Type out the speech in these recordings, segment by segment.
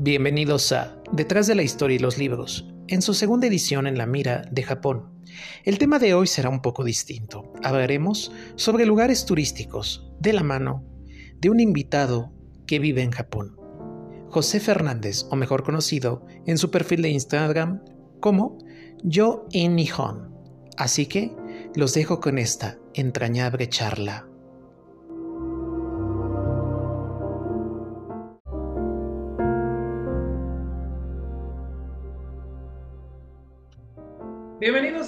Bienvenidos a Detrás de la historia y los libros, en su segunda edición en la mira de Japón. El tema de hoy será un poco distinto. Hablaremos sobre lugares turísticos de la mano de un invitado que vive en Japón. José Fernández, o mejor conocido en su perfil de Instagram como Yo en Nihon. Así que los dejo con esta entrañable charla.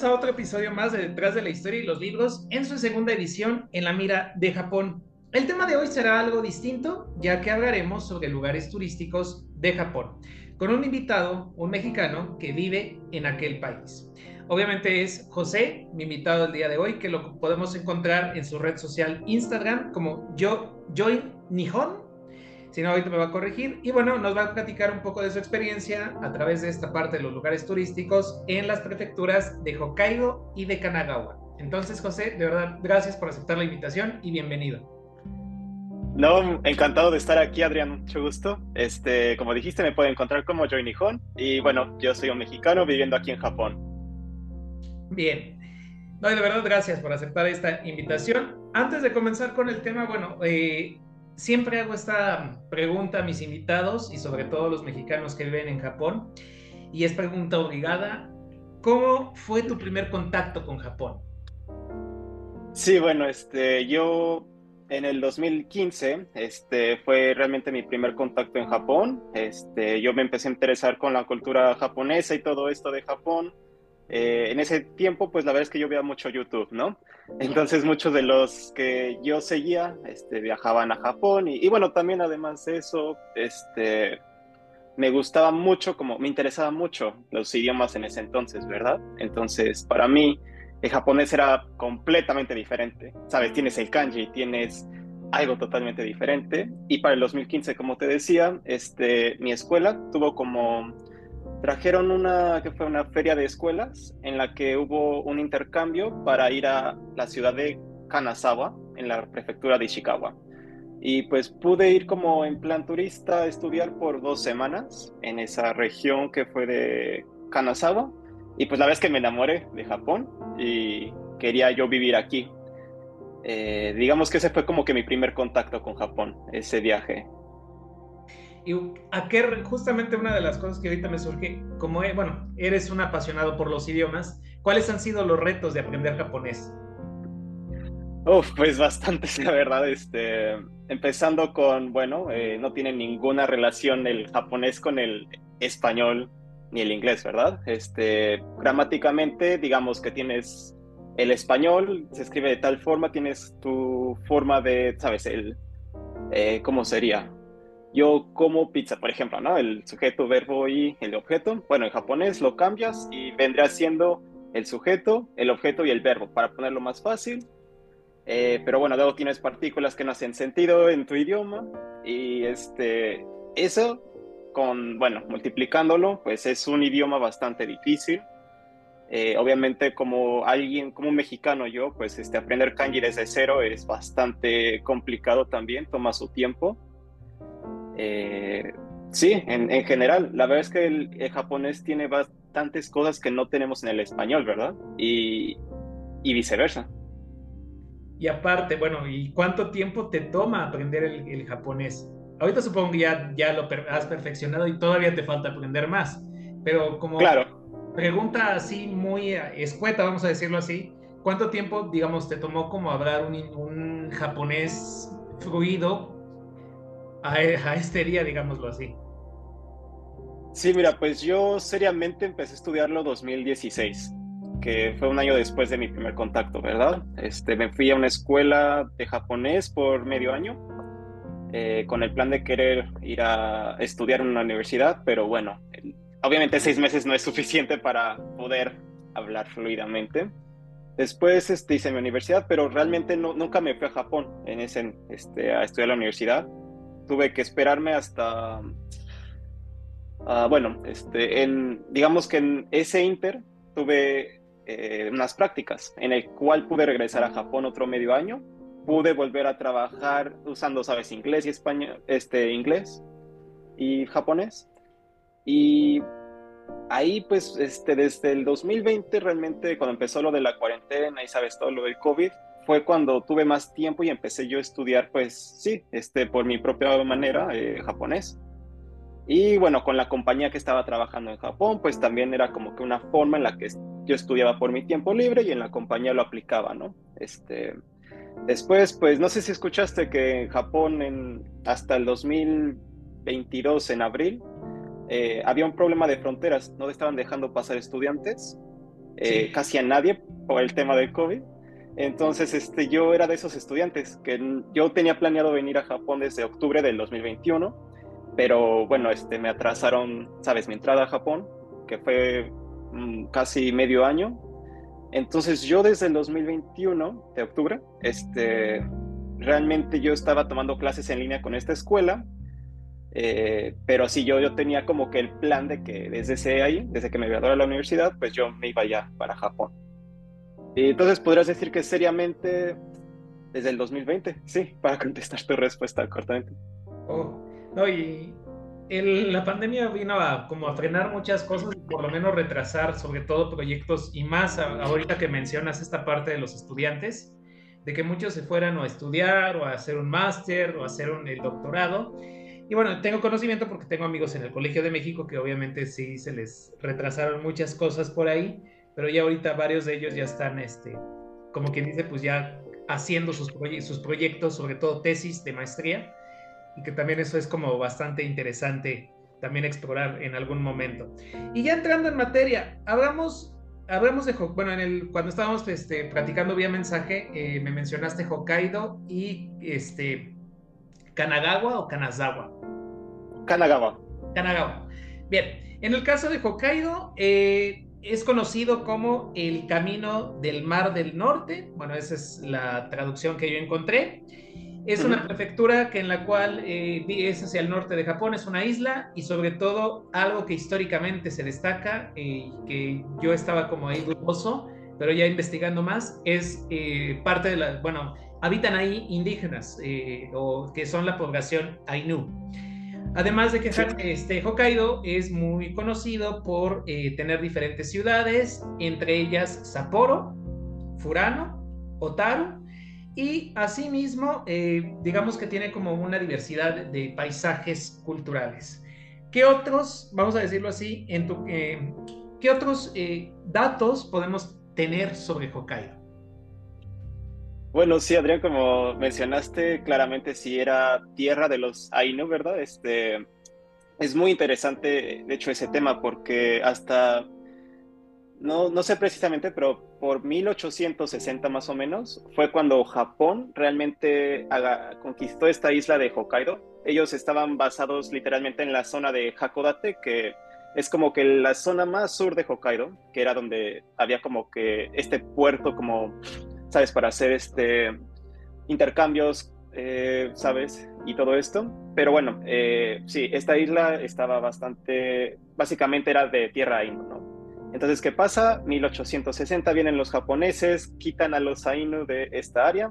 Bienvenidos a otro episodio más de Detrás de la Historia y los Libros en su segunda edición en la mira de Japón. El tema de hoy será algo distinto, ya que hablaremos sobre lugares turísticos de Japón, con un invitado, un mexicano que vive en aquel país. Obviamente es José, mi invitado el día de hoy, que lo podemos encontrar en su red social Instagram como yo, Joy Nihon, si no, ahorita me va a corregir. Y bueno, nos va a platicar un poco de su experiencia a través de esta parte de los lugares turísticos en las prefecturas de Hokkaido y de Kanagawa. Entonces, José, de verdad, gracias por aceptar la invitación y bienvenido. No, encantado de estar aquí, Adrián, mucho gusto. Este, como dijiste, me pueden encontrar como Joy Nihon y bueno, yo soy un mexicano viviendo aquí en Japón. Bien. No, de verdad, gracias por aceptar esta invitación. Antes de comenzar con el tema, bueno, eh, siempre hago esta pregunta a mis invitados y sobre todo a los mexicanos que viven en Japón. Y es pregunta obligada. ¿Cómo fue tu primer contacto con Japón? Sí, bueno, este, yo en el 2015 este, fue realmente mi primer contacto en Japón. Este, yo me empecé a interesar con la cultura japonesa y todo esto de Japón. Eh, en ese tiempo, pues la verdad es que yo veía mucho YouTube, ¿no? Entonces muchos de los que yo seguía este, viajaban a Japón y, bueno, también además de eso, este, me gustaba mucho, como me interesaba mucho los idiomas en ese entonces, ¿verdad? Entonces, para mí, el japonés era completamente diferente, ¿sabes? Tienes el kanji, tienes algo totalmente diferente. Y para el 2015, como te decía, este, mi escuela tuvo como trajeron una que fue una feria de escuelas en la que hubo un intercambio para ir a la ciudad de Kanazawa en la prefectura de Ishikawa. Y pues pude ir como en plan turista a estudiar por dos semanas en esa región que fue de Kanazawa. Y pues la vez que me enamoré de Japón y quería yo vivir aquí. Eh, digamos que ese fue como que mi primer contacto con Japón, ese viaje. Y a qué, justamente una de las cosas que ahorita me surge, como, eh, bueno, eres un apasionado por los idiomas, ¿cuáles han sido los retos de aprender japonés? Uf, pues bastante, la verdad. Este, empezando con, bueno, eh, no tiene ninguna relación el japonés con el español ni el inglés, ¿verdad? Este, gramáticamente, digamos que tienes el español, se escribe de tal forma, tienes tu forma de, ¿sabes? El, eh, ¿cómo sería? Yo como pizza, por ejemplo, ¿no? El sujeto, verbo y el objeto. Bueno, en japonés lo cambias y vendrá siendo el sujeto, el objeto y el verbo, para ponerlo más fácil. Eh, pero bueno, luego tienes partículas que no hacen sentido en tu idioma y este, eso con, bueno, multiplicándolo, pues es un idioma bastante difícil. Eh, obviamente como alguien, como un mexicano yo, pues este, aprender kanji desde cero es bastante complicado también, toma su tiempo. Eh, sí, en, general, la verdad es que el, japonés tiene bastantes cosas que no tenemos en el español, ¿verdad? Y, viceversa. Y aparte, bueno, ¿y cuánto tiempo te toma aprender el, japonés? Ahorita supongo que ya, ya lo has perfeccionado y todavía te falta aprender más, pero como claro. pregunta así muy escueta, vamos a decirlo así, ¿cuánto tiempo, digamos, te tomó como hablar un, un japonés fluido a, este día, digámoslo así? Sí, mira, pues yo seriamente empecé a estudiarlo 2016, que fue un año después de mi primer contacto, ¿verdad? Este, me fui a una escuela de japonés por medio año, eh, con el plan de querer ir a estudiar en una universidad, pero bueno, obviamente seis meses no es suficiente para poder hablar fluidamente. Después este, hice mi universidad, pero realmente no, nunca me fui a Japón en ese, este, a estudiar la universidad tuve que esperarme hasta, ah, bueno, este, en, digamos que en ese inter tuve eh, unas prácticas en el cual pude regresar a Japón otro medio año, pude volver a trabajar usando, sabes, inglés y español, este, inglés y japonés. Y ahí, pues, este, desde el 2020, realmente, cuando empezó lo de la cuarentena y sabes todo lo del COVID, fue cuando tuve más tiempo y empecé yo a estudiar, pues, sí, este, por mi propia manera, eh, japonés. Y bueno, con la compañía que estaba trabajando en Japón, pues también era como que una forma en la que yo estudiaba por mi tiempo libre y en la compañía lo aplicaba, ¿no? Este, después, pues no sé si escuchaste que en Japón en, hasta el 2022, en abril, eh, había un problema de fronteras, no estaban dejando pasar estudiantes, eh, casi a nadie por el tema del COVID. Entonces, este, yo era de esos estudiantes que yo tenía planeado venir a Japón desde octubre del 2021 pero bueno, este, me atrasaron, sabes, mi entrada a Japón, que fue mm, casi medio año. Entonces yo desde el 2021 de octubre, este, realmente yo estaba tomando clases en línea con esta escuela, eh, pero sí, yo, yo tenía como que el plan de que desde ese ahí, desde que me gradué de la universidad, pues yo me iba ya para Japón. Entonces podrías decir que seriamente desde el 2020, sí, para contestar tu respuesta cortamente. Oh, no, y la pandemia vino a como a frenar muchas cosas y por lo menos retrasar sobre todo proyectos y más ahorita que mencionas esta parte de los estudiantes, de que muchos se fueran a estudiar o a hacer un máster o a hacer un el doctorado. Y bueno, tengo conocimiento porque tengo amigos en el Colegio de México que obviamente sí se les retrasaron muchas cosas por ahí, pero ya ahorita varios de ellos ya están, este, como quien dice, pues ya haciendo sus, sus proyectos, sobre todo tesis de maestría y que también eso es como bastante interesante también explorar en algún momento. Y ya entrando en materia, hablamos, hablamos de, bueno, en el, cuando estábamos este, platicando vía mensaje, eh, me mencionaste Hokkaido y este, Kanagawa o Kanazawa. Kanagawa. Kanagawa. Bien, en el caso de Hokkaido, eh, es conocido como el Camino del Mar del Norte. Bueno, esa es la traducción que yo encontré. Es una prefectura que en la cual eh, es hacia el norte de Japón, es una isla y sobre todo algo que históricamente se destaca, eh, que yo estaba como ahí dudoso, pero ya investigando más, es eh, parte de la, bueno, habitan ahí indígenas o que son la población Ainu. Además de que este, Hokkaido es muy conocido por tener diferentes ciudades, entre ellas Sapporo, Furano, Otaru y asimismo, eh, digamos que tiene como una diversidad de paisajes culturales. ¿Qué otros, vamos a decirlo así, en tu, eh, qué otros eh, datos podemos tener sobre Hokkaido? Bueno, sí, Adrián, como mencionaste, claramente sí era tierra de los Ainu, ¿verdad? Este, es muy interesante, de hecho, ese tema, porque hasta no, no sé precisamente, pero por 1860 más o menos fue cuando Japón realmente conquistó esta isla de Hokkaido. Ellos estaban basados literalmente en la zona de Hakodate, que es como que la zona más sur de Hokkaido, que era donde había como que este puerto como, ¿sabes? Para hacer este intercambios, eh, ¿sabes? Y todo esto. Pero bueno, eh, sí, esta isla estaba bastante, básicamente era de tierra Ainu, ¿no? Entonces, ¿qué pasa? 1860 vienen los japoneses, quitan a los Ainu de esta área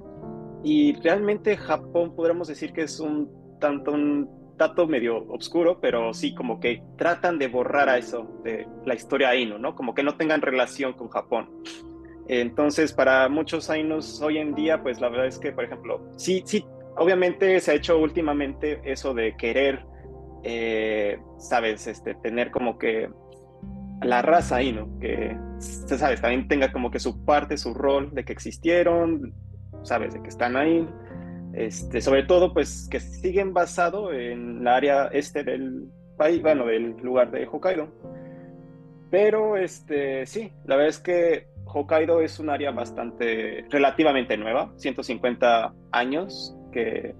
y realmente Japón podríamos decir que es un tanto un dato medio oscuro, pero sí como que tratan de borrar a eso de la historia Ainu, ¿no? Como que no tengan relación con Japón. Entonces, para muchos Ainus hoy en día, pues la verdad es que, por ejemplo, sí, sí, obviamente se ha hecho últimamente eso de querer, eh, sabes, este, tener como que la raza ahí, ¿no? Que, sabes, también tenga como que su parte, su rol de que existieron, sabes, de que están ahí. Este, sobre todo, pues, que siguen basado en la área este del país, bueno, del lugar de Hokkaido. Pero, este, sí, la verdad es que Hokkaido es un área bastante, relativamente nueva, 150 años que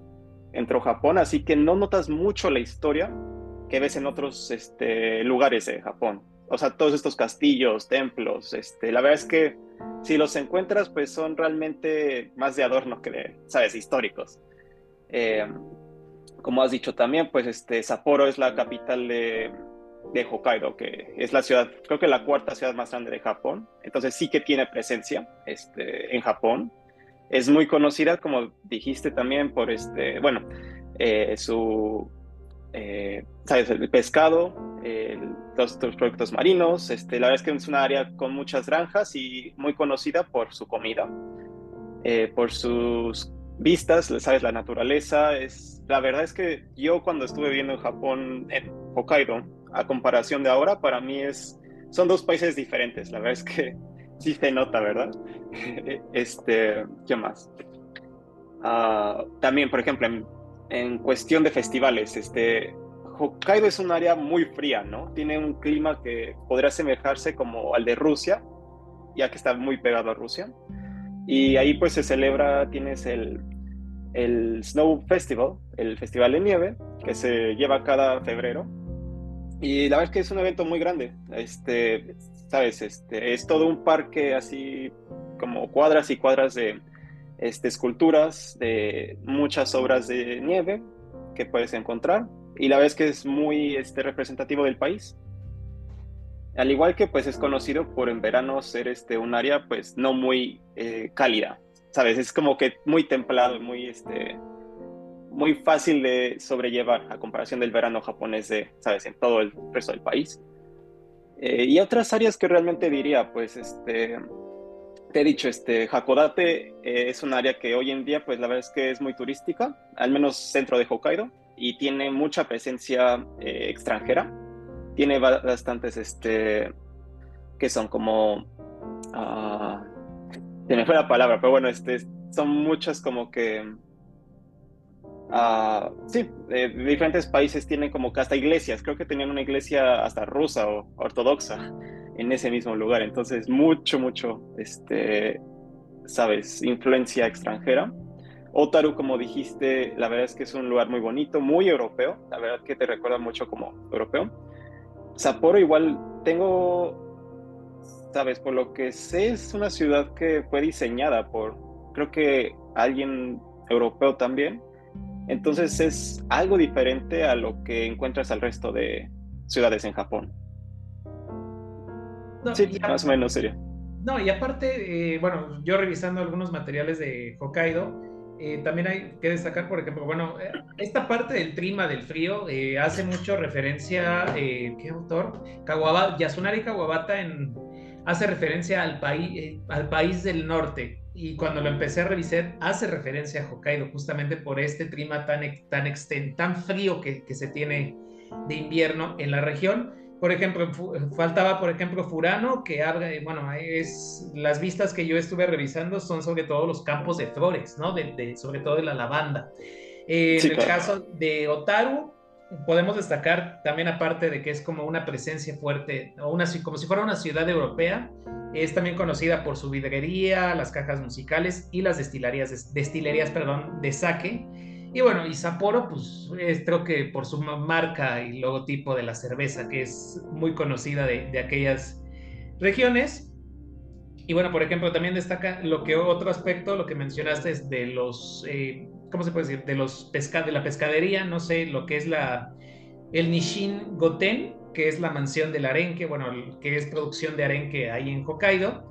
entró Japón, así que no notas mucho la historia que ves en otros este, lugares de Japón o sea, todos estos castillos, templos, este, la verdad es que si los encuentras, pues son realmente más de adorno que de, sabes, históricos. Eh, como has dicho también, pues este, Sapporo es la capital de, de, Hokkaido, que es la ciudad, creo que la cuarta ciudad más grande de Japón. Entonces sí que tiene presencia este, en Japón. Es muy conocida, como dijiste también, por este, bueno, eh, su, eh, sabes, el pescado, los productos marinos. Este, la verdad es que es una área con muchas granjas y muy conocida por su comida, eh, por sus vistas, sabes, la naturaleza. Es, la verdad es que yo cuando estuve viviendo en Japón, en Hokkaido, a comparación de ahora, para mí es, son dos países diferentes. La verdad es que sí se nota, ¿verdad? este, ¿qué más? Ah, también, por ejemplo, en, en, cuestión de festivales, este, Hokkaido es un área muy fría, ¿no? Tiene un clima que podría asemejarse como al de Rusia, ya que está muy pegado a Rusia. Y ahí pues se celebra, tienes el, el Snow Festival, el Festival de Nieve, que se lleva cada febrero. Y la verdad es que es un evento muy grande. Este, sabes, este, es todo un parque así como cuadras y cuadras de este, esculturas, de muchas obras de nieve que puedes encontrar. Y la verdad es que es muy este, representativo del país. Al igual que pues es conocido por en verano ser este, un área pues no muy eh, cálida, ¿sabes? Es como que muy templado, muy, este, muy fácil de sobrellevar a comparación del verano japonés de, ¿sabes? En todo el resto del país. Eh, y otras áreas que realmente diría, pues, este, te he dicho, este, Hakodate eh, es un área que hoy en día, pues, la verdad es que es muy turística, al menos centro de Hokkaido, y tiene mucha presencia eh, extranjera. Tiene bastantes, este, que son como, uh, se me fue la palabra, pero bueno, este, son muchas como que Uh, sí, diferentes países tienen como hasta iglesias, creo que tenían una iglesia hasta rusa o ortodoxa en ese mismo lugar, entonces mucho, mucho, este, sabes, influencia extranjera. Otaru, como dijiste, la verdad es que es un lugar muy bonito, muy europeo, la verdad que te recuerda mucho como europeo. Sapporo igual tengo, sabes, por lo que sé, es una ciudad que fue diseñada por, creo que alguien europeo también, entonces es algo diferente a lo que encuentras al resto de ciudades en Japón. sí, más o menos sería. No, y aparte, eh, bueno, yo revisando algunos materiales de Hokkaido, eh, también hay que destacar, por ejemplo, bueno, eh, esta parte del clima, del frío, hace mucho referencia, ¿qué autor? Kawabata, Yasunari Kawabata en, hace referencia al, país al país del norte, y cuando lo empecé a revisar, hace referencia a Hokkaido, justamente por este clima tan, tan, tan frío que, que se tiene de invierno en la región. Por ejemplo, faltaba, por ejemplo, Furano, que habla, bueno, es, las vistas que yo estuve revisando son sobre todo los campos de flores, ¿no? De, sobre todo de la lavanda. en el caso de Otaru, podemos destacar también aparte de que es como una presencia fuerte, o una, como si fuera una ciudad europea, es también conocida por su vidrería, las cajas musicales y las destilerías, destilerías perdón, de sake. Y bueno, y Sapporo, pues es, creo que por su marca y logotipo de la cerveza, que es muy conocida de, aquellas regiones. Y bueno, por ejemplo, también destaca lo que otro aspecto, lo que mencionaste es de los, eh, ¿cómo se puede decir? De los pesca, de la pescadería, no sé, lo que es la, el Nishin Goten, que es la mansión del arenque, bueno, que es producción de arenque ahí en Hokkaido,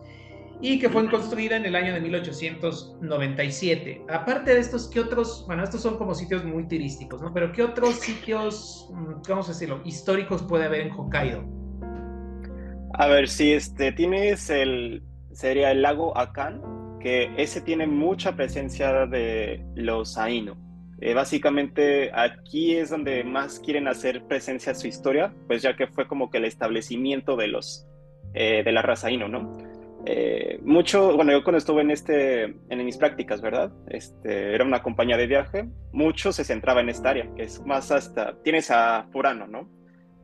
y que fue construida en el año de 1897. Aparte de estos, ¿qué otros? Bueno, estos son como sitios muy turísticos, ¿no? Pero ¿qué otros sitios, mm, vamos a decirlo, históricos puede haber en Hokkaido? A ver, si este, tienes el, sería el lago Akan, que ese tiene mucha presencia de los Ainu eh, básicamente aquí es donde más quieren hacer presencia su historia, pues ya que fue como que el establecimiento de los eh, de la raza Ino, ¿no? Eh, mucho, bueno, yo cuando estuve en este, en mis prácticas, ¿verdad? Este, era una compañía de viaje, mucho se centraba en esta área, que es más hasta, tienes a Furano, ¿no?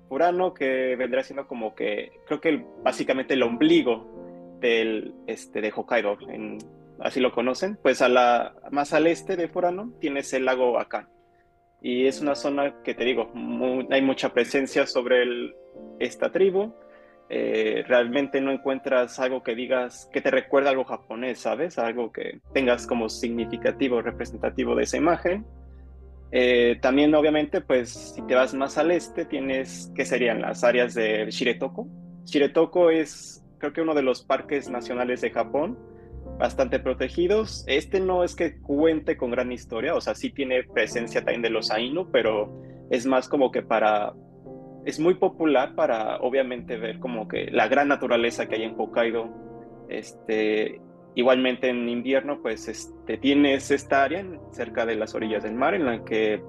Furano que vendrá siendo como que, creo que básicamente el ombligo del, este, de Hokkaido, en, así lo conocen, pues a la, más al este de Furano tienes el lago Akan. Y es una zona que te digo, hay mucha presencia sobre esta tribu. Eh, realmente no encuentras algo que digas que te recuerda algo japonés, ¿sabes? Algo que tengas como significativo, representativo de esa imagen. Eh, también, obviamente, pues si te vas más al este, tienes que serían las áreas de Shiretoko. Shiretoko es, creo que uno de los parques nacionales de Japón bastante protegidos. Este no es que cuente con gran historia, o sea, sí tiene presencia también de los Ainu, pero es más como que para es muy popular para obviamente ver como que la gran naturaleza que hay en Hokkaido. Este, igualmente en invierno pues este, tienes esta área cerca de las orillas del mar en la que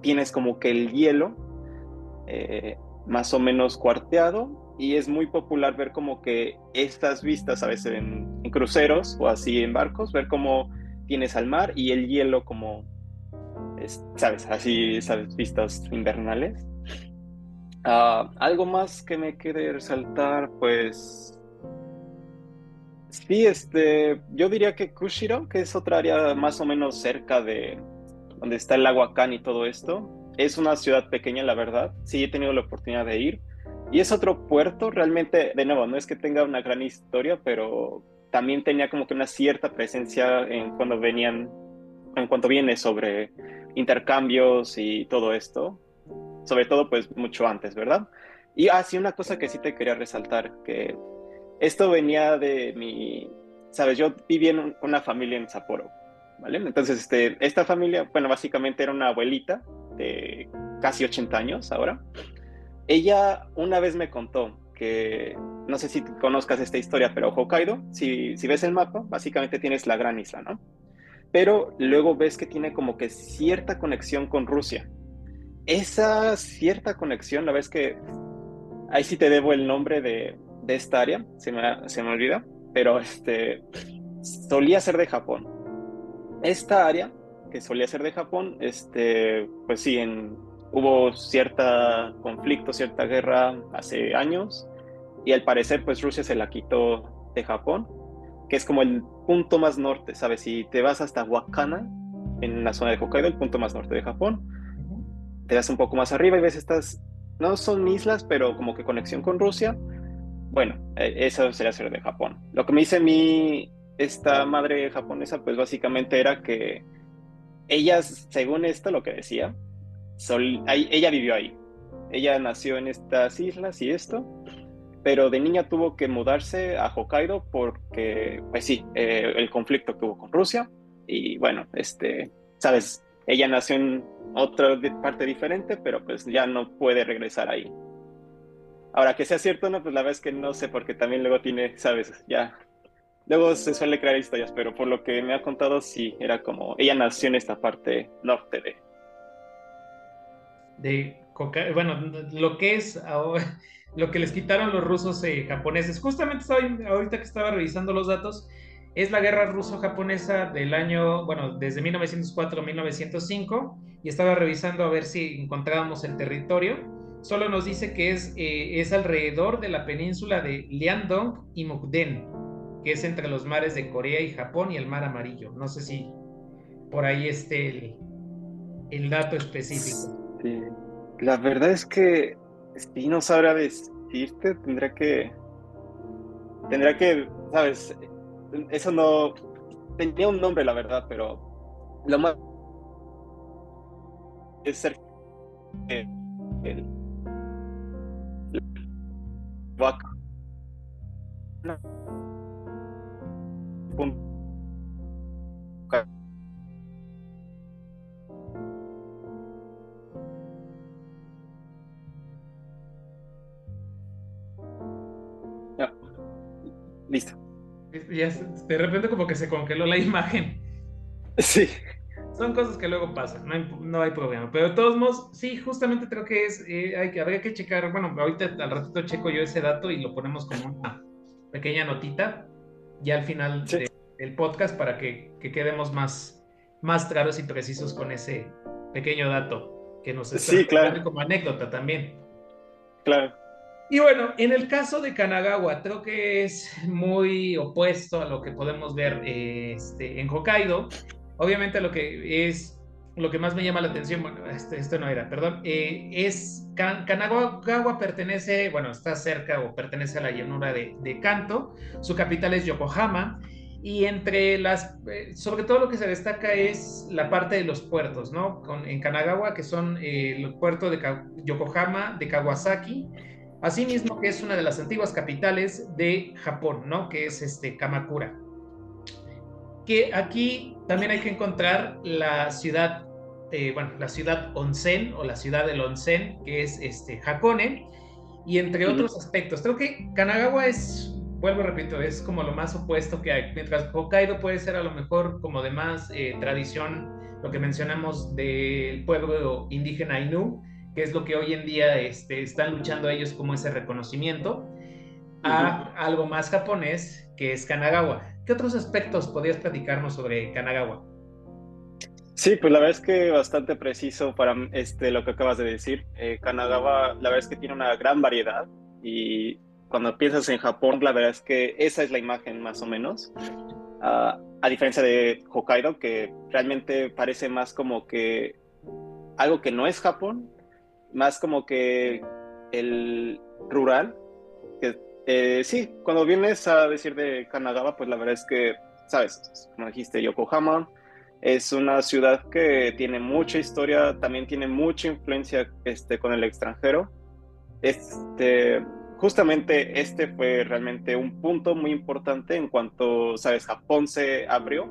tienes como que el hielo eh, más o menos cuarteado y es muy popular ver como que estas vistas a veces en, cruceros o así en barcos, ver cómo tienes al mar y el hielo como, sabes, así esas vistas invernales. Ah, algo más que me quede resaltar, pues sí, este, yo diría que Kushiro, que es otra área más o menos cerca de donde está el lago Akan y todo esto, es una ciudad pequeña, la verdad. Sí, he tenido la oportunidad de ir. Y es otro puerto, realmente, de nuevo, no es que tenga una gran historia, pero también tenía como que una cierta presencia en cuando venían, en cuanto viene sobre intercambios y todo esto sobre todo pues mucho antes, ¿verdad? Y así ah, una cosa que sí te quería resaltar, que esto venía de mi, sabes, yo viví en una familia en Sapporo, ¿vale? Entonces, este, esta familia, bueno, básicamente era una abuelita de casi 80 años ahora. Ella una vez me contó que, no sé si conozcas esta historia, pero Hokkaido, si, si ves el mapa, básicamente tienes la gran isla, ¿no? Pero luego ves que tiene como que cierta conexión con Rusia esa cierta conexión, la vez que ahí sí te debo el nombre de, esta área, se me, se me olvida, pero este, solía ser de Japón. Esta área, que solía ser de Japón, este, pues sí, en, hubo cierta conflicto, cierta guerra hace años, y al parecer pues Rusia se la quitó de Japón, que es como el punto más norte, ¿sabes? Si te vas hasta Wakana, en la zona de Hokkaido, el punto más norte de Japón, te das un poco más arriba y ves estas, no son islas, pero como que conexión con Rusia. Bueno, e, eso sería ser de Japón. Lo que me dice mi, esta madre japonesa, pues básicamente era que ella, según esto, lo que decía, ella vivió ahí. Ella nació en estas islas y esto, pero de niña tuvo que mudarse a Hokkaido porque, pues sí, eh, el conflicto que hubo con Rusia. Y bueno, este, sabes, ella nació en otra parte diferente, pero pues ya no puede regresar ahí. Ahora, que sea cierto, no, pues la verdad es que no sé, porque también luego tiene, sabes, ya. Luego se suele crear historias, pero por lo que me ha contado, sí, era como. Ella nació en esta parte norte de. De. Bueno, lo que es. Lo que les quitaron los rusos eh, japoneses. Justamente estaba, ahorita que estaba revisando los datos, es la guerra ruso-japonesa del año, bueno, desde 1904 a 1905, y estaba revisando a ver si encontrábamos el territorio. Solo nos dice que es, eh, es alrededor de la península de Liandong y Mukden, que es entre los mares de Corea y Japón y el mar amarillo. No sé si por ahí esté el, el dato específico. La verdad es que si no sabrá decirte, tendrá que, tendrá que, sabes, eso no tenía un nombre, la verdad, pero lo más es ser el, listo de repente como que se congeló la imagen. Sí. Son cosas que luego pasan, no hay, problema. Pero de todos modos, sí, justamente creo que es, eh, hay, habría que checar, bueno, ahorita al ratito checo yo ese dato y lo ponemos como una pequeña notita, ya al final del podcast para que, que, quedemos más, más claros y precisos con ese pequeño dato que nos está sí, claro. como anécdota también. Claro. Y bueno, en el caso de Kanagawa, creo que es muy opuesto a lo que podemos ver este, en Hokkaido. Obviamente lo que es, lo que más me llama la atención, bueno, este, esto no era, perdón, eh, es Kanagawa pertenece, bueno, está cerca o pertenece a la llanura de, Kanto, su capital es Yokohama, y entre las, eh, sobre todo lo que se destaca es la parte de los puertos, ¿no? En Kanagawa, que son eh, el puerto de Yokohama, de Kawasaki, Asimismo, que es una de las antiguas capitales de Japón, ¿no? Que es este Kamakura. Que aquí también hay que encontrar la ciudad eh, bueno, la ciudad onsen o la ciudad del onsen, que es este, Hakone, y entre otros aspectos. Creo que Kanagawa es, vuelvo a repito, es como lo más opuesto que hay, mientras Hokkaido puede ser a lo mejor como de más eh, tradición, lo que mencionamos del pueblo indígena Ainu, que es lo que hoy en día este, están luchando ellos como ese reconocimiento, a algo más japonés, que es Kanagawa. ¿Qué otros aspectos podrías platicarnos sobre Kanagawa? Sí, pues la verdad es que bastante preciso para este, lo que acabas de decir. Eh, Kanagawa, la verdad es que tiene una gran variedad y cuando piensas en Japón, la verdad es que esa es la imagen más o menos. Ah, a diferencia de Hokkaido, que realmente parece más como que algo que no es Japón, más como que el rural. Que, eh, sí, cuando vienes a decir de Kanagawa, pues la verdad es que, sabes, como dijiste, Yokohama, es una ciudad que tiene mucha historia, también tiene mucha influencia este, con el extranjero. Este, justamente este fue realmente un punto muy importante en cuanto, sabes, Japón se abrió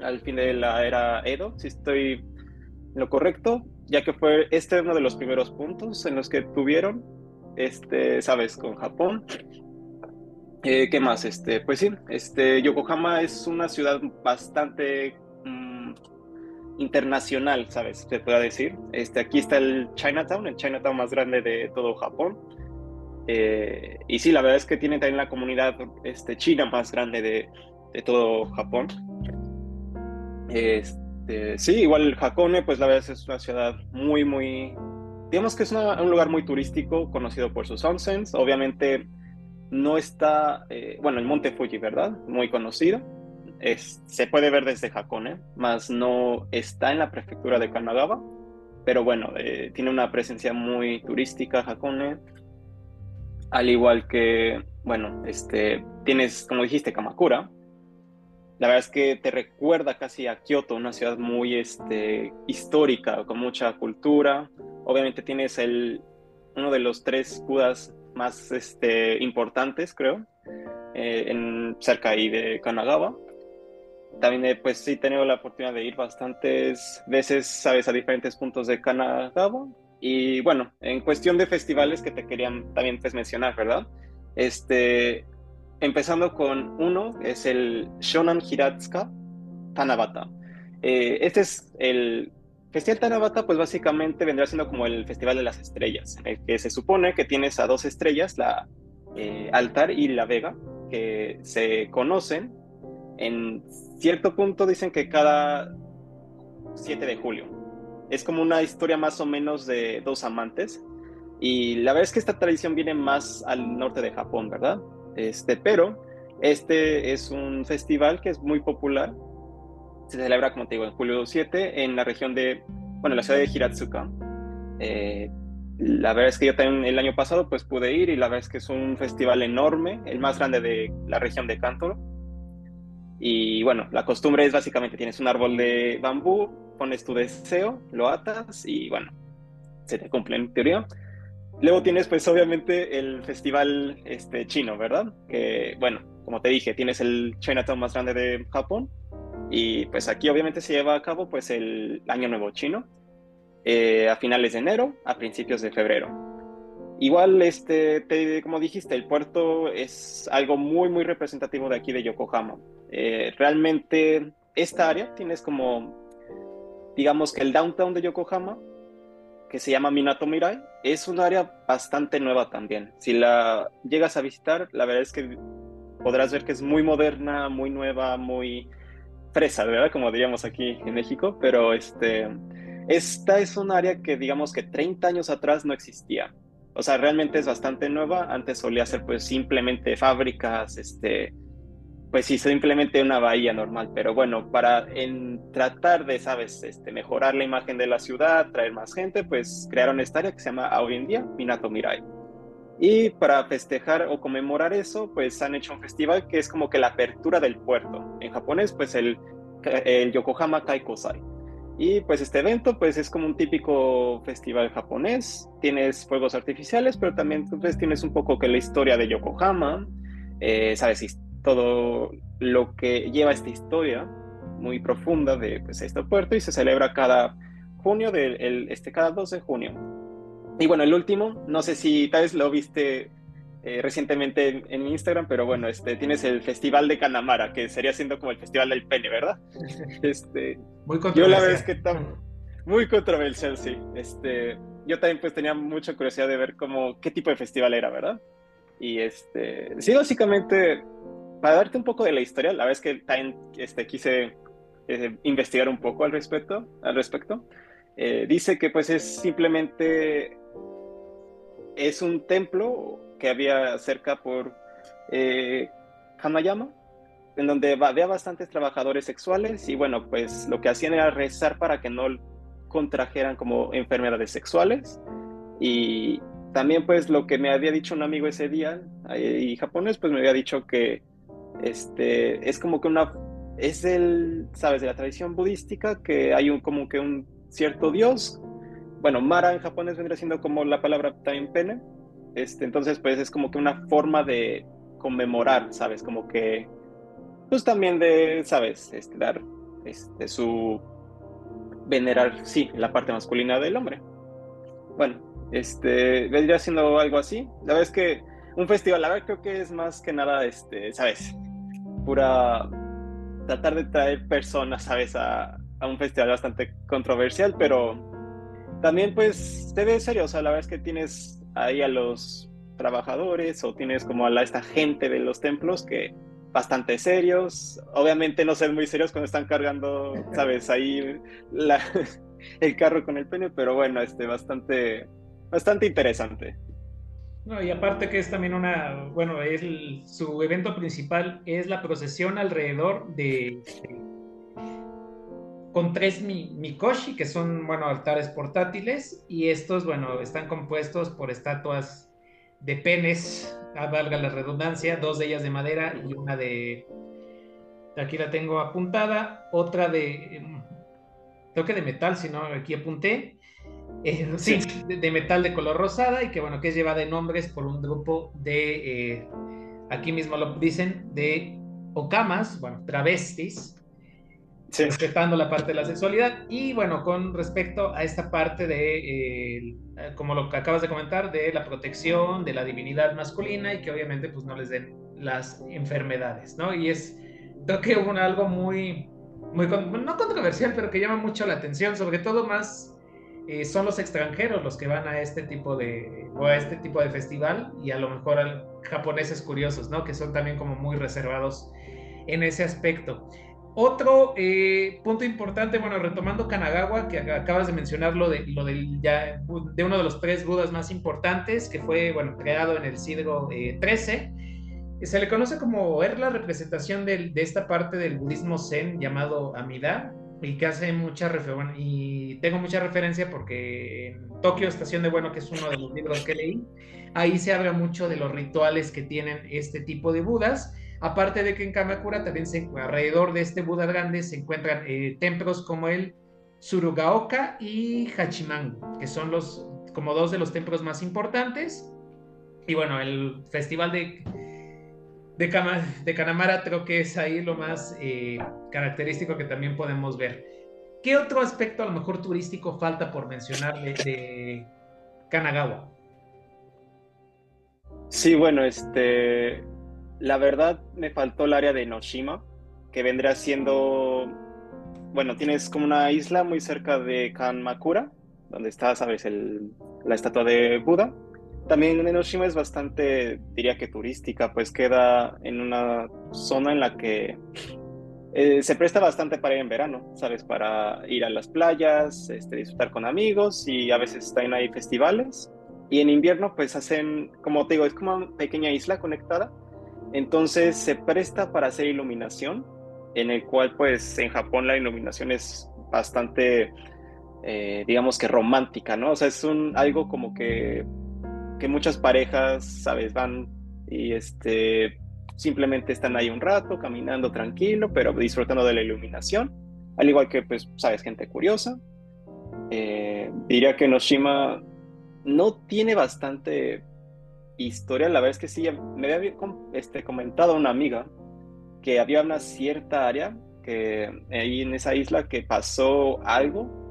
al fin de la era Edo, si estoy en lo correcto, ya que fue este uno de los primeros puntos en los que tuvieron, este, sabes, con Japón. Eh, ¿Qué más? Este, pues sí, este, Yokohama es una ciudad bastante internacional, ¿sabes? Se puede decir. Este, aquí está el Chinatown, el Chinatown más grande de todo Japón. Eh, y sí, la verdad es que tiene también la comunidad este, china más grande de, de todo Japón. Este, sí, igual Hakone, pues la verdad es una ciudad muy, muy, digamos que es un lugar muy turístico, conocido por sus onsens. Obviamente no está, eh, bueno, el Monte Fuji, ¿verdad? Muy conocido se puede ver desde Hakone, más no está en la prefectura de Kanagawa, pero bueno, eh, tiene una presencia muy turística Hakone, al igual que, bueno, este, tienes, como dijiste, Kamakura. La verdad es que te recuerda casi a Kioto, una ciudad muy este, histórica, con mucha cultura. Obviamente tienes el, uno de los tres Budas más este, importantes, creo, eh, en, cerca ahí de Kanagawa también eh, pues sí he tenido la oportunidad de ir bastantes veces, sabes, a diferentes puntos de Kanagawa. Y bueno, en cuestión de festivales que te querían también pues mencionar, ¿verdad? Este, empezando con uno, es el Shonan Hiratsuka Tanabata. Eh, este es el Festival Tanabata, pues básicamente vendrá siendo como el Festival de las Estrellas, en el que se supone que tienes a dos estrellas, la eh, Altar y la Vega, que se conocen en cierto punto dicen que cada 7 de julio. Es como una historia más o menos de dos amantes. Y la verdad es que esta tradición viene más al norte de Japón, ¿verdad? Este, pero este es un festival que es muy popular. Se celebra, como te digo, en julio 7 en la región de, bueno, la ciudad de Hiratsuka. Eh, la verdad es que yo también el año pasado pues pude ir y la verdad es que es un festival enorme, el más grande de la región de Kanto y bueno, la costumbre es básicamente tienes un árbol de bambú, pones tu deseo, lo atas y bueno, se te cumple en teoría. Luego tienes pues obviamente el festival este, chino, ¿verdad? Que bueno, como te dije, tienes el Chinatown más grande de Japón y pues aquí obviamente se lleva a cabo pues el Año Nuevo Chino eh, a finales de enero, a principios de febrero. Igual, este, como dijiste, el puerto es algo muy, muy representativo de aquí de Yokohama. Eh, realmente esta área tienes como, digamos que el downtown de Yokohama, que se llama Minato Mirai, es un área bastante nueva también. Si la llegas a visitar, la verdad es que podrás ver que es muy moderna, muy nueva, muy fresa, ¿verdad? Como diríamos aquí en México, pero este, esta es un área que digamos que 30 años atrás no existía. O sea, realmente es bastante nueva. Antes solía ser pues simplemente fábricas, este, pues sí, simplemente una bahía normal, pero bueno, para en tratar de, sabes, este, mejorar la imagen de la ciudad, traer más gente, pues crearon esta área que se llama hoy en día Minato Mirai. Y para festejar o conmemorar eso, pues han hecho un festival que es como que la apertura del puerto. En japonés, pues el, el Yokohama Kaikosai. Y pues este evento pues es como un típico festival japonés, tienes fuegos artificiales, pero también pues, tienes un poco que la historia de Yokohama, eh, sabes, todo lo que lleva esta historia muy profunda de pues, este puerto y se celebra cada junio, de, este, cada 2 de junio. Y bueno, el último, no sé si tal vez lo viste eh, recientemente en, Instagram, pero bueno, este, tienes el Festival de Canamara, que sería siendo como el Festival del Pene, ¿verdad? Este, muy controversial. Yo la vez que muy controversial, sí. Este, yo también pues tenía mucha curiosidad de ver cómo, qué tipo de festival era, ¿verdad? Y este, sí, básicamente, para darte un poco de la historia, la vez que también este, quise eh, investigar un poco al respecto, al respecto eh, dice que pues es simplemente, es un templo que había cerca por eh, Hanayama, en donde había bastantes trabajadores sexuales y bueno, pues lo que hacían era rezar para que no contrajeran como enfermedades sexuales. Y también pues lo que me había dicho un amigo ese día y japonés pues me había dicho que este es como que una es el sabes de la tradición budística que hay un como que un cierto dios bueno Mara en japonés vendría siendo como la palabra también pene este, entonces, pues es como que una forma de conmemorar, ¿sabes? Como que, pues también de, ¿sabes? Este, dar este, su venerar, sí, la parte masculina del hombre. Bueno, este, vendría siendo algo así. La verdad es que un festival, la verdad creo que es más que nada, este, ¿sabes? Pura, tratar de traer personas, ¿sabes? A, a un festival bastante controversial, pero también pues se ve serio, o sea, la verdad es que tienes ahí a los trabajadores o tienes como a la, esta gente de los templos que bastante serios, obviamente no ser muy serios cuando están cargando, sabes, ahí el carro con el pene, pero bueno, este, bastante, bastante interesante. No, y aparte que es también una, bueno, es su evento principal es la procesión alrededor de, con tres Mikoshi, que son, bueno, altares portátiles, y estos, bueno, están compuestos por estatuas de penes, a valga la redundancia, dos de ellas de madera y una de, aquí la tengo apuntada, otra de, em, creo que de metal, si no, aquí apunté, eh, sí, de, metal de color rosada y que, bueno, que es llevada en nombres por un grupo de, eh, aquí mismo lo dicen, de okamas, bueno, travestis, respetando la parte de la sexualidad. Y bueno, con respecto a esta parte de, eh, como lo que acabas de comentar, de la protección de la divinidad masculina y que obviamente pues no les den las enfermedades, ¿no? Y es, creo que hubo algo muy, muy, no controversial, pero que llama mucho la atención, sobre todo más eh, son los extranjeros los que van a este tipo de o a este tipo de festival y a lo mejor a japoneses curiosos, ¿no? Que son también como muy reservados en ese aspecto. Otro eh, punto importante, bueno, retomando Kanagawa, que acabas de mencionar lo de, lo del, ya, de uno de los tres budas más importantes, que fue, bueno, creado en el siglo XIII, eh, se le conoce como, es la representación de esta parte del budismo zen llamado Amida, y que hace mucha referencia, y tengo mucha referencia porque en Tokio Estación de Bueno, que es uno de los libros que leí, ahí se habla mucho de los rituales que tienen este tipo de budas, Aparte de que en Kamakura también se, alrededor de este Buda grande se encuentran eh, templos como el Surugaoka y Hachimangu, que son los como dos de los templos más importantes. Y bueno, el festival de, de, de Kanamara creo que es ahí lo más eh, característico que también podemos ver. ¿Qué otro aspecto a lo mejor turístico falta por mencionar de, Kanagawa? Sí, bueno, este la verdad me faltó el área de Noshima, que vendría siendo, bueno, tienes como una isla muy cerca de Kanmakura, donde está, sabes, el, la estatua de Buda. También Enoshima es bastante, diría que turística, pues queda en una zona en la que eh, se presta bastante para ir en verano, ¿sabes? Para ir a las playas, este, disfrutar con amigos y a veces están ahí festivales. Y en invierno pues hacen, como te digo, es como una pequeña isla conectada entonces se presta para hacer iluminación, en el cual pues en Japón la iluminación es bastante, eh, digamos que romántica, ¿no? O sea, es un, algo como que, que muchas parejas, ¿sabes? Van y este, simplemente están ahí un rato caminando tranquilo, pero disfrutando de la iluminación, al igual que pues, ¿sabes? Gente curiosa. Eh, diría que Noshima no tiene bastante historia, la verdad es que sí, me había este, comentado una amiga que había una cierta área que ahí en esa isla que pasó algo,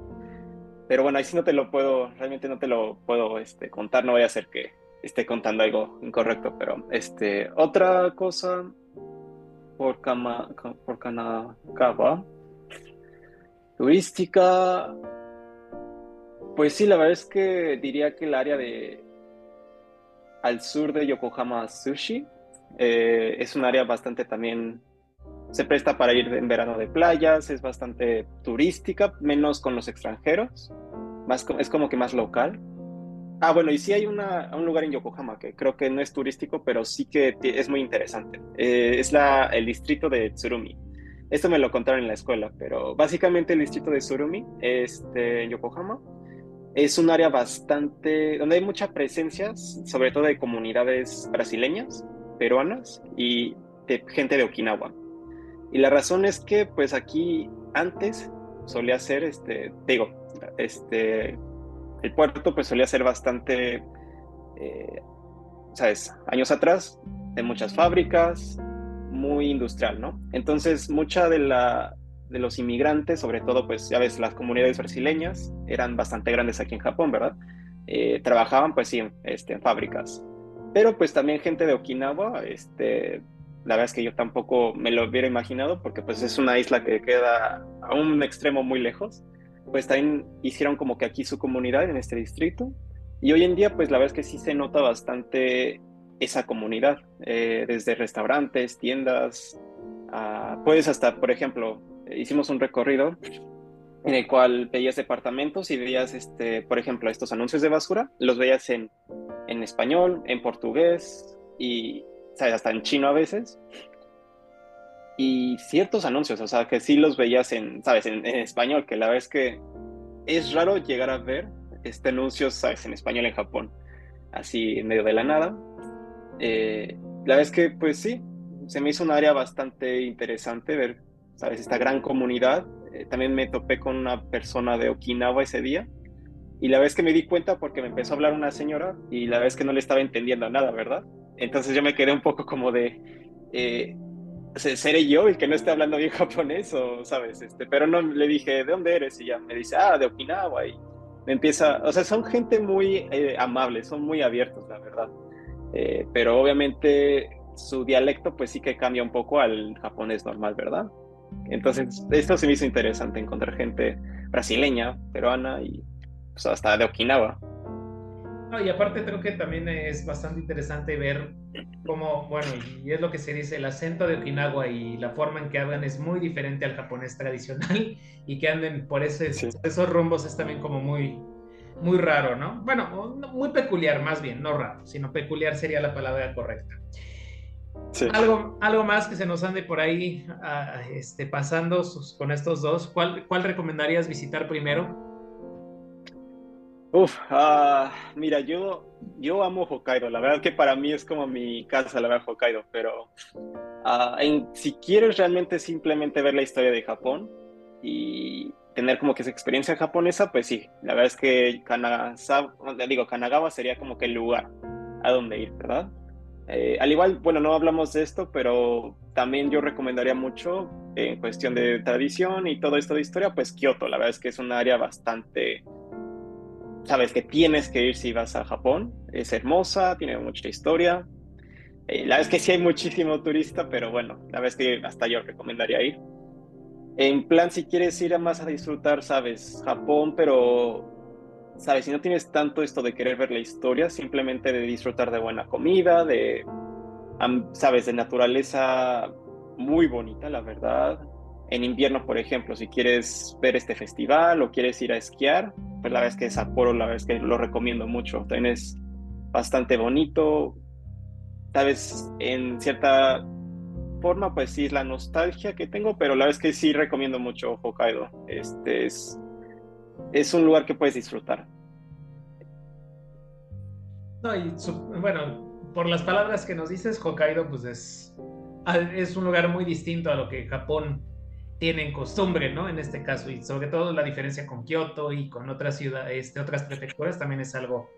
pero bueno, ahí sí no te lo puedo, realmente no te lo puedo este, contar, no voy a hacer que esté contando algo incorrecto, pero este, otra cosa por, Kama, por Kanagawa, turística, pues sí, la verdad es que diría que el área de al sur de Yokohama Sushi eh, es un área bastante también se presta para ir en verano de playas, es bastante turística, menos con los extranjeros, más, es como que más local. Ah, bueno, y sí hay una, un lugar en Yokohama que creo que no es turístico, pero sí que es muy interesante. Eh, es la, el distrito de Tsurumi. Esto me lo contaron en la escuela, pero básicamente el distrito de Tsurumi, este, en Yokohama, es un área bastante, donde hay mucha presencia, sobre todo de comunidades brasileñas, peruanas y de gente de Okinawa. Y la razón es que, pues aquí antes solía ser, este, digo, este, el puerto pues solía ser bastante, eh, ¿sabes? Años atrás, de muchas fábricas, muy industrial, ¿no? Entonces, mucha de la de los inmigrantes, sobre todo, pues ya ves, las comunidades brasileñas eran bastante grandes aquí en Japón, ¿verdad? Eh, trabajaban, pues sí, este, en fábricas. Pero pues también gente de Okinawa, este, la verdad es que yo tampoco me lo hubiera imaginado porque pues es una isla que queda a un extremo muy lejos. Pues también hicieron como que aquí su comunidad en este distrito. Y hoy en día pues la verdad es que sí se nota bastante esa comunidad, eh, desde restaurantes, tiendas, pues hasta, por ejemplo, hicimos un recorrido en el cual veías departamentos y veías, este, por ejemplo, estos anuncios de basura, los veías en, en español, en portugués y ¿sabes? hasta en chino a veces. Y ciertos anuncios, o sea, que sí los veías en, ¿sabes? En, español, que la verdad es que es raro llegar a ver este anuncio, ¿sabes? En español en Japón, así en medio de la nada. Eh, la verdad es que, pues sí, se me hizo un área bastante interesante ver, ¿sabes? Esta gran comunidad. Eh, también me topé con una persona de Okinawa ese día. Y la vez que me di cuenta porque me empezó a hablar una señora y la vez que no le estaba entendiendo nada, ¿verdad? Entonces yo me quedé un poco como de, eh, ¿seré yo el que no esté hablando bien japonés o, sabes? Este, pero no, le dije, ¿de dónde eres? Y ya me dice, ah, de Okinawa. Y me empieza, o sea, son gente muy eh, amable, son muy abiertos, la verdad. Eh, pero obviamente su dialecto pues sí que cambia un poco al japonés normal, ¿verdad? Entonces, esto se me hizo interesante, encontrar gente brasileña, peruana y pues, hasta de Okinawa y aparte creo que también es bastante interesante ver cómo, bueno, y es lo que se dice, el acento de Okinawa y la forma en que hablan es muy diferente al japonés tradicional y que anden por ese, esos rumbos es también como muy, muy raro, ¿no? Bueno, muy peculiar más bien, no raro, sino peculiar sería la palabra correcta. Algo, algo más que se nos ande por ahí ah, este, pasando con estos dos, ¿cuál, ¿cuál recomendarías visitar primero? Uf, uh, mira, yo, yo amo Hokkaido. La verdad que para mí es como mi casa, la verdad, Hokkaido. Pero uh, en, si quieres realmente simplemente ver la historia de Japón y tener como que esa experiencia japonesa, pues sí, la verdad es que Kanazawa, digo, Kanagawa sería como que el lugar a donde ir, ¿verdad? Eh, al igual, bueno, no hablamos de esto, pero también yo recomendaría mucho en cuestión de tradición y todo esto de historia, pues Kioto. La verdad es que es un área bastante sabes que tienes que ir si vas a Japón. Es hermosa, tiene mucha historia. Eh, la es que sí hay muchísimo turista, pero bueno, la es que hasta yo recomendaría ir. En plan, si quieres ir a más a disfrutar, sabes, Japón, pero, sabes, si no tienes tanto esto de querer ver la historia, simplemente de disfrutar de buena comida, de, sabes, de naturaleza muy bonita, la verdad, en invierno, por ejemplo, si quieres ver este festival o quieres ir a esquiar, pues la verdad es que Sapporo, la verdad es que lo recomiendo mucho. También es bastante bonito. Tal vez en cierta forma, pues sí es la nostalgia que tengo, pero la verdad es que sí recomiendo mucho Hokkaido. Este es, es un lugar que puedes disfrutar. No, bueno, por las palabras que nos dices, Hokkaido, pues es, es un lugar muy distinto a lo que Japón tienen costumbre, ¿no? En este caso, y sobre todo la diferencia con Kioto y con otras ciudades, este, otras prefecturas también es algo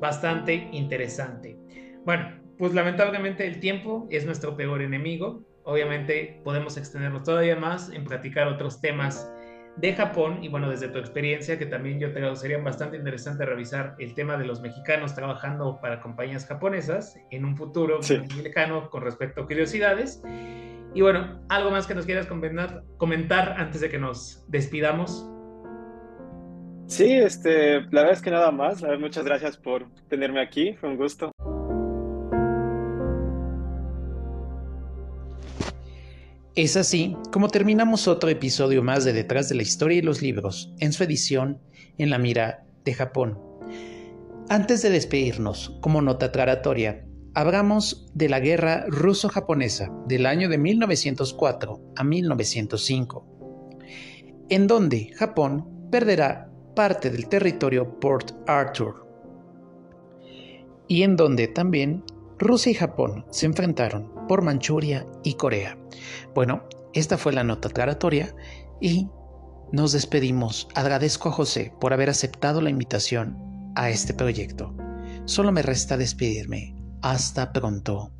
bastante interesante. Bueno, pues lamentablemente el tiempo es nuestro peor enemigo. Obviamente podemos extenderlo todavía más en platicar otros temas de Japón y bueno, desde tu experiencia, que también yo te sería bastante interesante revisar el tema de los mexicanos trabajando para compañías japonesas en un futuro muy lejano con respecto a curiosidades. Y bueno, algo más que nos quieras comentar, comentar antes de que nos despidamos. Sí, este, la verdad es que nada más. Muchas gracias por tenerme aquí, fue un gusto. Es así como terminamos otro episodio más de Detrás de la Historia y los Libros, en su edición En la Mira de Japón. Antes de despedirnos, como nota aclaratoria, hablamos de la guerra ruso-japonesa del año de 1904 a 1905, en donde Japón perderá parte del territorio Port Arthur y en donde también Rusia y Japón se enfrentaron por Manchuria y Corea. Bueno, esta fue la nota aclaratoria y nos despedimos. Agradezco a José por haber aceptado la invitación a este proyecto. Solo me resta despedirme. Hasta pronto.